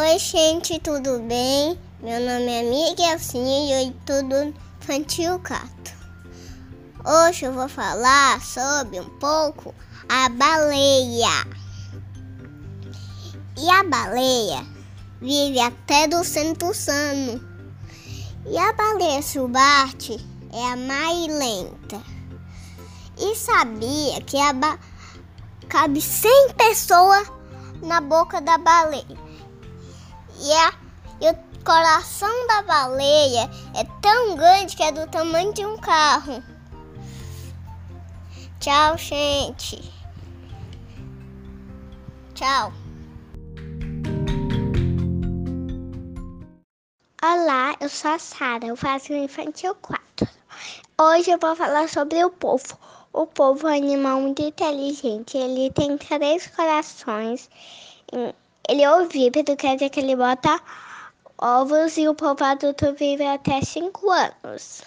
Oi, gente, tudo bem? Meu nome é Miguel Sim e eu tudo infantil Cato. Hoje eu vou falar sobre um pouco a baleia. E a baleia vive até 200 anos. E a baleia subarte é a mais lenta. E sabia que a ba... cabe 100 pessoas na boca da baleia. E, a, e o coração da baleia é tão grande que é do tamanho de um carro. Tchau, gente. Tchau. Olá, eu sou a Sara, eu faço Infantil 4. Hoje eu vou falar sobre o povo. O povo é um animal muito inteligente, ele tem três corações ele é ovíparo, quer dizer que ele bota ovos e o povo adulto vive até 5 anos.